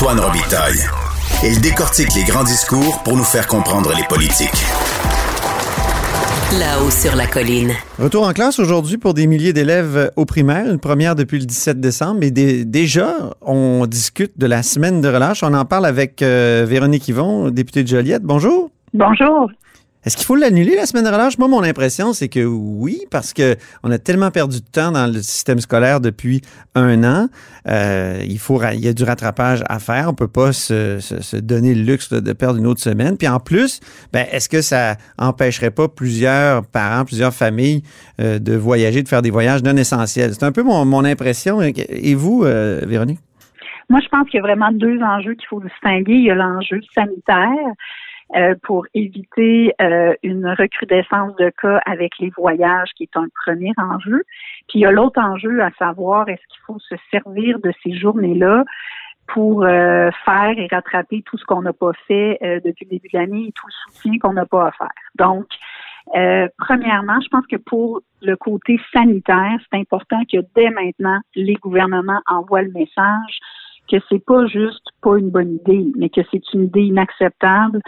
Antoine Robitaille. Il décortique les grands discours pour nous faire comprendre les politiques. Là-haut sur la colline. Retour en classe aujourd'hui pour des milliers d'élèves au primaire, une première depuis le 17 décembre. Et déjà, on discute de la semaine de relâche. On en parle avec euh, Véronique Yvon, députée de Joliette. Bonjour. Bonjour. Est-ce qu'il faut l'annuler, la semaine de relâche? Moi, mon impression, c'est que oui, parce qu'on a tellement perdu de temps dans le système scolaire depuis un an. Euh, il, faut, il y a du rattrapage à faire. On ne peut pas se, donner le luxe de perdre une autre semaine. Puis en plus, ben, est-ce que ça empêcherait pas plusieurs parents, plusieurs familles euh, de voyager, de faire des voyages non essentiels? C'est un peu mon, mon impression. Et vous, euh, Véronique? Moi, je pense qu'il y a vraiment deux enjeux qu'il faut distinguer. Il y a l'enjeu sanitaire euh, pour éviter euh, une recrudescence de cas avec les voyages, qui est un premier enjeu. Puis il y a l'autre enjeu à savoir, est-ce qu'il faut se servir de ces journées-là pour euh, faire et rattraper tout ce qu'on n'a pas fait depuis le début de l'année et tout le soutien qu'on n'a pas à faire. Donc, premièrement, je pense que pour le côté sanitaire, c'est important que dès maintenant, les gouvernements envoient le message que c'est pas juste pas une bonne idée, mais que c'est une idée inacceptable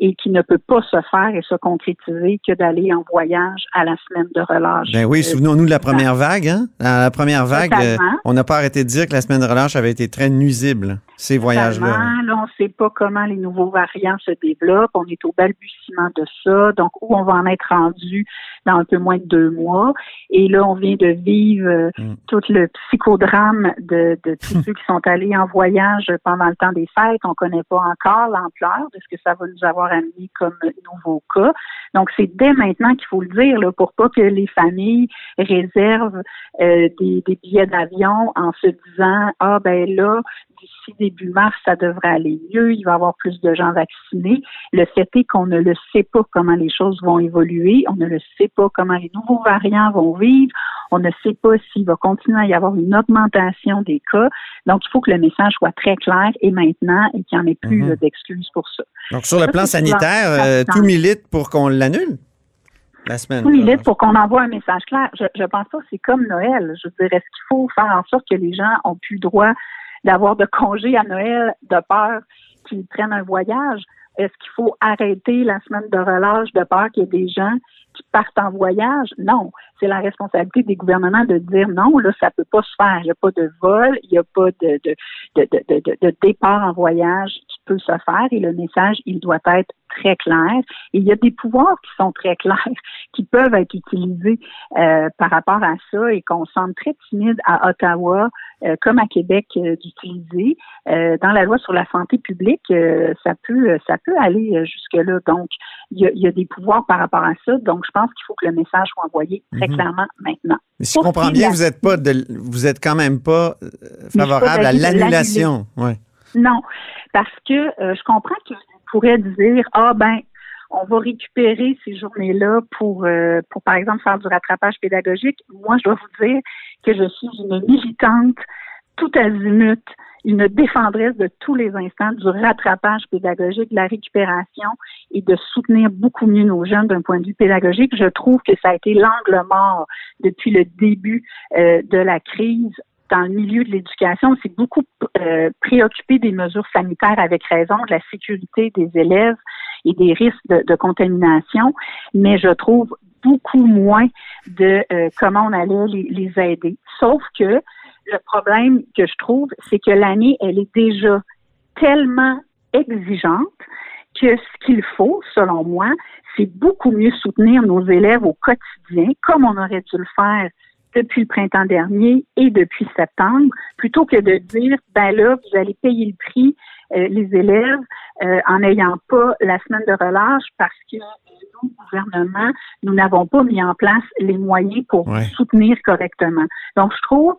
et qui ne peut pas se faire et se concrétiser que d'aller en voyage à la semaine de relâche. Ben oui, souvenons-nous de la première vague. Hein? la première vague, euh, on n'a pas arrêté de dire que la semaine de relâche avait été très nuisible ces voyages-là? Là, on ne sait pas comment les nouveaux variants se développent. On est au balbutiement de ça. Donc, où on va en être rendu dans un peu moins de deux mois. Et là, on vient de vivre euh, mm. tout le psychodrame de, de tous ceux qui sont allés en voyage pendant le temps des fêtes. On ne connaît pas encore l'ampleur de ce que ça va nous avoir amené comme nouveau cas. Donc, c'est dès maintenant qu'il faut le dire, là, pour pas que les familles réservent euh, des, des billets d'avion en se disant, ah ben là, d'ici début mars, ça devrait aller mieux, il va y avoir plus de gens vaccinés. Le fait est qu'on ne le sait pas comment les choses vont évoluer, on ne le sait pas comment les nouveaux variants vont vivre, on ne sait pas s'il va continuer à y avoir une augmentation des cas. Donc, il faut que le message soit très clair et maintenant et qu'il n'y en ait plus mhm. d'excuses pour ça. Donc, sur le plan sanitaire, euh, tout milite pour qu'on l'annule? La semaine. Tout milite pour qu'on envoie un message clair. Je, je pense pas que c'est comme Noël. Je dirais, est-ce qu'il faut faire en sorte que les gens ont plus droit d'avoir de congés à Noël de peur qu'ils prennent un voyage? Est-ce qu'il faut arrêter la semaine de relâche de peur qu'il y ait des gens qui partent en voyage? Non. C'est la responsabilité des gouvernements de dire non, là, ça peut pas se faire. Il n'y a pas de vol, il n'y a pas de, de, de, de, départ en voyage qui peut se faire et le message, il doit être très clair. Et il y a des pouvoirs qui sont très clairs, qui peuvent être utilisés euh, par rapport à ça et qu'on semble très timide à Ottawa euh, comme à Québec euh, d'utiliser. dans la loi sur la santé publique, ça peut ça peut aller jusque-là. Donc, il y, a, des pouvoirs par rapport à ça. Donc, je pense qu'il faut que le message soit envoyé très mhm. clairement maintenant. Mais si je comprends bien, vous êtes pas vous êtes quand même pas favorable à l'annulation. Ouais. Non, parce que je comprends que pourrait dire ah ben on va récupérer ces journées-là pour, euh, pour, par exemple, faire du rattrapage pédagogique. Moi, je dois vous dire que je suis une militante tout azimut, une défendresse de tous les instants du rattrapage pédagogique, de la récupération et de soutenir beaucoup mieux nos jeunes d'un point de vue pédagogique. Je trouve que ça a été l'angle mort depuis le début euh, de la crise dans le milieu de l'éducation, c'est beaucoup euh, préoccupé des mesures sanitaires avec raison, de la sécurité des élèves et des risques de, contamination, mais je trouve beaucoup moins de euh, comment on allait les, les, aider. Sauf que le problème que je trouve, c'est que l'année, elle est déjà tellement exigeante que ce qu'il faut, selon moi, c'est beaucoup mieux soutenir nos élèves au quotidien, comme on aurait dû le faire depuis le printemps dernier et depuis septembre, plutôt que de dire, ben là, vous allez payer le prix, euh, les élèves, euh, en n'ayant pas la semaine de relâche parce que nous, gouvernement, nous n'avons pas mis en place les moyens pour soutenir correctement. Donc, je trouve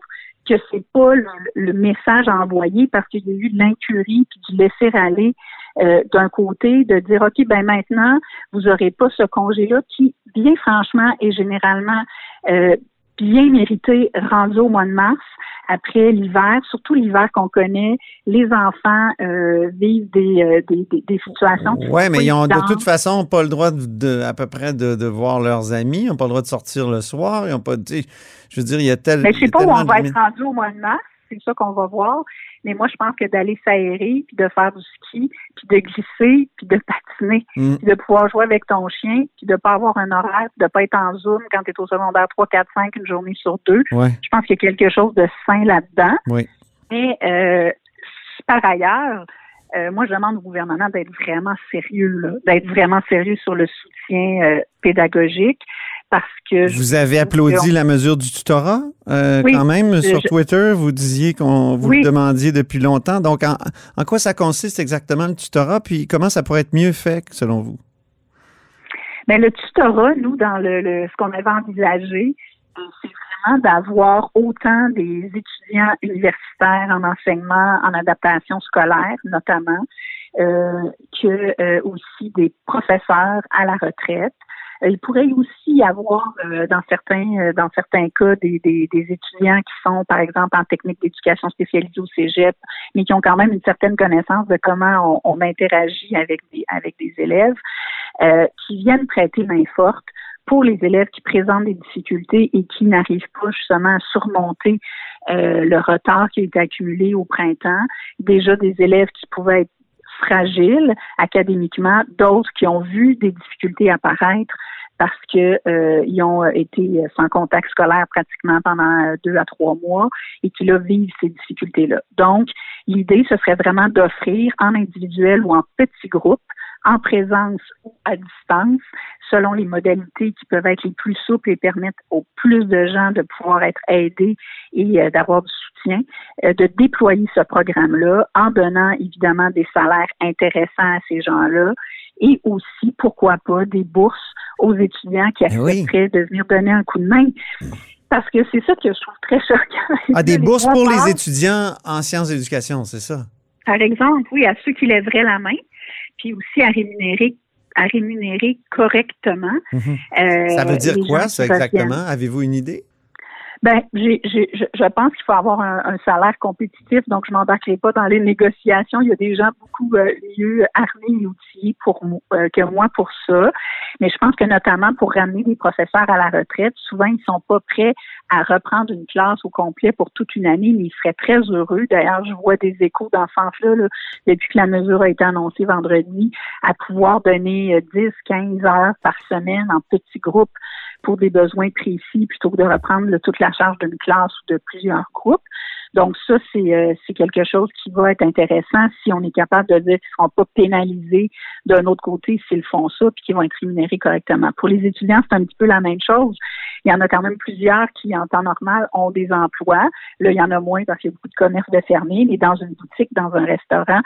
que c'est pas le, message envoyé parce qu'il y a eu de l'incurie puis du laisser aller euh, d'un côté de dire ok ben maintenant vous aurez pas ce congé là qui bien franchement est généralement euh, bien mérité rendu au mois de mars après l'hiver, surtout l'hiver qu'on connaît, les enfants euh, vivent des, euh, des, des, situations. Oui, mais ils ont de toute façon pas le droit de, à peu près de, de, voir leurs amis, ils n'ont pas le droit de sortir le soir, ils n'ont pas je veux dire, il y a tel. Mais je sais pas où on va être rendu au mois de mars, c'est ça qu'on va voir. Mais moi, je pense que d'aller s'aérer, puis de faire du ski, puis de glisser, puis de patiner, Mm. puis de pouvoir jouer avec ton chien, puis de pas avoir un horaire, de pas être en Zoom quand tu es au secondaire 3, 4, 5, une journée sur deux. Ouais. Je pense qu'il y a quelque chose de sain là-dedans. Oui. Mais euh, par ailleurs, euh, moi, je demande au gouvernement d'être vraiment sérieux, d'être vraiment sérieux sur le soutien euh, pédagogique, parce que je Vous avez applaudi la mesure du tutorat euh, Oui. quand même sur je- Twitter. Vous disiez qu'on vous Oui. le demandiez depuis longtemps. Donc, en, en quoi ça consiste exactement le tutorat? Puis comment ça pourrait être mieux fait, selon vous? Mais le tutorat, nous, dans le, le- ce qu'on avait envisagé, euh, c'est vraiment d'avoir autant des étudiants universitaires en enseignement, en adaptation scolaire, notamment, euh, que euh, aussi des professeurs à la retraite. Euh, Il pourrait aussi y avoir euh, dans certains euh, dans certains cas des, étudiants qui sont par exemple en technique d'éducation spécialisée au Cégep, mais qui ont quand même une certaine connaissance de comment on, interagit avec des avec des élèves, qui viennent prêter main forte pour les élèves qui présentent des difficultés et qui n'arrivent pas justement à surmonter le retard qui a été accumulé au printemps. Déjà des élèves qui pouvaient être fragiles académiquement, d'autres qui ont vu des difficultés apparaître parce que euh, ils ont été sans contact scolaire pratiquement pendant deux à trois mois et qui là vivent ces difficultés-là. Donc, l'idée, ce serait vraiment d'offrir en individuel ou en petits groupes, en présence ou à distance, selon les modalités qui peuvent être les plus souples et permettre au plus de gens de pouvoir être aidés et euh, d'avoir du soutien, euh, de déployer ce programme-là en donnant évidemment des salaires intéressants à ces gens-là et aussi, pourquoi pas, des bourses aux étudiants qui Eh oui. accepteraient de venir donner un coup de main. Parce que c'est ça que je trouve très choquant. Ah, des bourses pour les étudiants en sciences d'éducation, c'est ça? Par exemple, oui, à ceux qui lèveraient la main, puis aussi à rémunérer à rémunérer correctement. Mhm. euh, Ça veut dire quoi, ça, exactement? Avez-vous une idée? Ben, j'ai, j'ai, je, pense qu'il faut avoir un, un salaire compétitif, donc je m'embarquerai pas dans les négociations. Il y a des gens beaucoup euh, mieux armés et outillés pour euh, que moi pour ça. Mais je pense que notamment pour ramener des professeurs à la retraite, souvent ils sont pas prêts à reprendre une classe au complet pour toute une année, mais ils seraient très heureux. D'ailleurs, je vois des échos ce sens-là là, depuis que la mesure a été annoncée vendredi, à pouvoir donner euh, 10, 15 heures par semaine en petits groupes pour des besoins précis plutôt que de reprendre là, toute la charge d'une classe ou de plusieurs groupes. Donc ça, c'est euh, quelque chose qui va être intéressant si on est capable de dire qu'ils ne seront pas pénalisés d'un autre côté s'ils font ça puis qu'ils vont être rémunérés correctement. Pour les étudiants, c'est un petit peu la même chose. Il y en a quand même plusieurs qui, en temps normal, ont des emplois. Là, il y en a moins parce qu'il y a beaucoup de commerces de fermés, mais dans une boutique, dans un restaurant,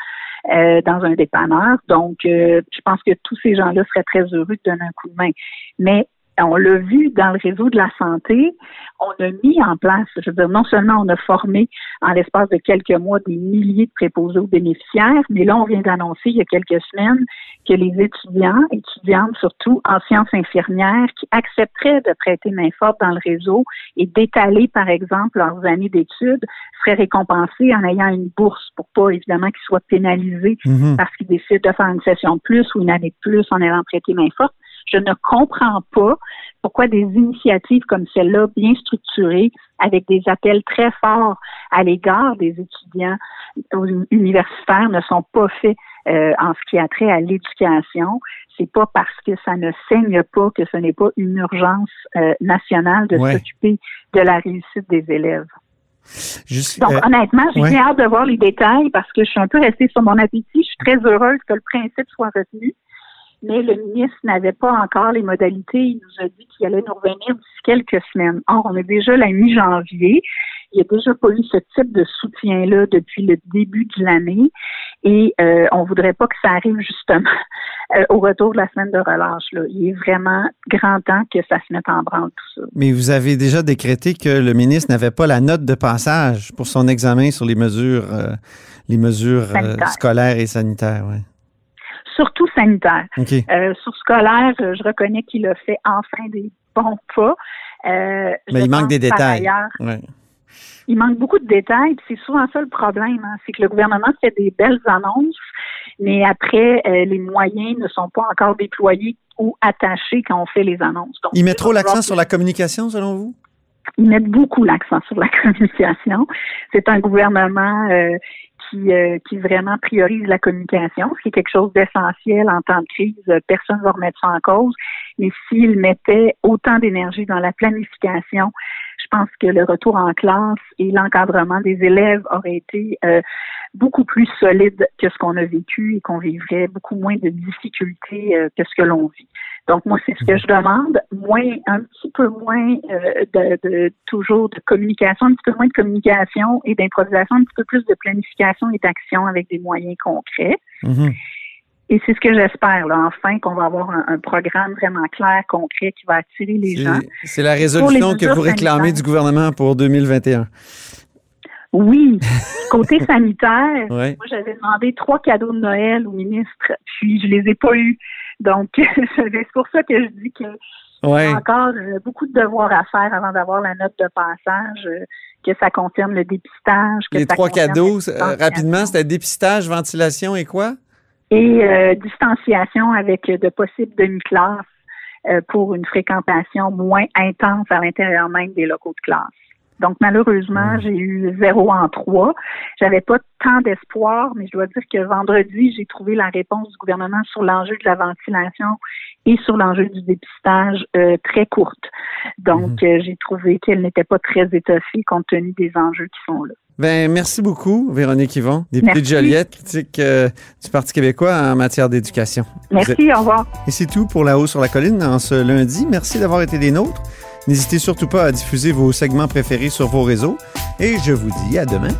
euh, dans un dépanneur. Donc, euh, je pense que tous ces gens-là seraient très heureux de donner un coup de main. Mais on l'a vu dans le réseau de la santé, on a mis en place, je veux dire, non seulement on a formé en l'espace de quelques mois des milliers de préposés aux bénéficiaires, mais là, on vient d'annoncer il y a quelques semaines que les étudiants, étudiantes surtout en sciences infirmières, qui accepteraient de prêter main forte dans le réseau et d'étaler, par exemple, leurs années d'études, seraient récompensés en ayant une bourse pour pas, évidemment, qu'ils soient pénalisés Mhm. parce qu'ils décident de faire une session de plus ou une année de plus en allant prêter main forte. Je ne comprends pas pourquoi des initiatives comme celle-là, bien structurées, avec des appels très forts à l'égard des étudiants universitaires, ne sont pas faits euh, en ce qui a trait à l'éducation. C'est pas parce que ça ne saigne pas que ce n'est pas une urgence euh, nationale de Ouais. s'occuper de la réussite des élèves. Juste, Donc, euh, honnêtement, j'ai ouais. hâte de voir les détails parce que je suis un peu restée sur mon appétit. Je suis très heureuse que le principe soit retenu. Mais le ministre n'avait pas encore les modalités. Il nous a dit qu'il allait nous revenir d'ici quelques semaines. Or, on est déjà la mi-janvier. Il n'y a déjà pas eu ce type de soutien-là depuis le début de l'année. Et euh, on voudrait pas que ça arrive justement euh, au retour de la semaine de relâche. Là. Il est vraiment grand temps que ça se mette en branle tout ça. mais vous avez déjà décrété que le ministre n'avait pas la note de passage pour son examen sur les mesures, euh, les mesures euh, scolaires et sanitaires. Ouais. Surtout sanitaire. Euh, sur scolaire, euh, je reconnais qu'il a fait enfin des bons pas. Euh, Mais il manque des détails. Ouais. il manque beaucoup de détails. C'est souvent ça le problème, hein, c'est que le gouvernement fait des belles annonces, mais après, euh, les moyens ne sont pas encore déployés ou attachés quand on fait les annonces. Donc, Il met trop l'accent sur la communication, selon vous? ils mettent beaucoup l'accent sur la communication. C'est un gouvernement euh, qui, euh, qui vraiment priorise la communication, ce qui est quelque chose d'essentiel en temps de crise. Personne ne va remettre ça en cause. Mais s'il mettait autant d'énergie dans la planification, je pense que le retour en classe et l'encadrement des élèves aurait été euh, beaucoup plus solide que ce qu'on a vécu et qu'on vivrait beaucoup moins de difficultés euh, que ce que l'on vit. Donc moi, c'est ce que je demande, moins, un petit peu moins euh, de, de, toujours de communication, un petit peu moins de communication et d'improvisation, un petit peu plus de planification et d'action avec des moyens concrets. Mhm. Et c'est ce que j'espère, là, enfin, qu'on va avoir un, un, programme vraiment clair, concret, qui va attirer les gens. C'est la résolution que vous réclamez du gouvernement pour 2021. Oui. Côté sanitaire, ouais. moi, j'avais demandé trois cadeaux de Noël au ministre, puis je les ai pas eus. Donc, c'est pour ça que je dis que ouais. y a encore euh, beaucoup de devoirs à faire avant d'avoir la note de passage, euh, que ça concerne le dépistage. Que les ça trois cadeaux, euh, rapidement, c'était dépistage, ventilation et quoi? et euh, distanciation avec de possibles demi-classes euh, pour une fréquentation moins intense à l'intérieur même des locaux de classe. Donc malheureusement, Mmh. j'ai eu zéro en trois. J'avais pas tant d'espoir, mais je dois dire que vendredi, j'ai trouvé la réponse du gouvernement sur l'enjeu de la ventilation et sur l'enjeu du dépistage euh, très courte. Donc Mmh. euh, j'ai trouvé qu'elle n'était pas très étoffée compte tenu des enjeux qui sont là. Ben, merci beaucoup, Véronique Yvon, députée de Joliette, critique euh, du Parti québécois en matière d'éducation. Êtes- Merci, au revoir. Et c'est tout pour La Haut sur la Colline en ce lundi. Merci d'avoir été des nôtres. N'hésitez surtout pas à diffuser vos segments préférés sur vos réseaux. Et je vous dis à demain.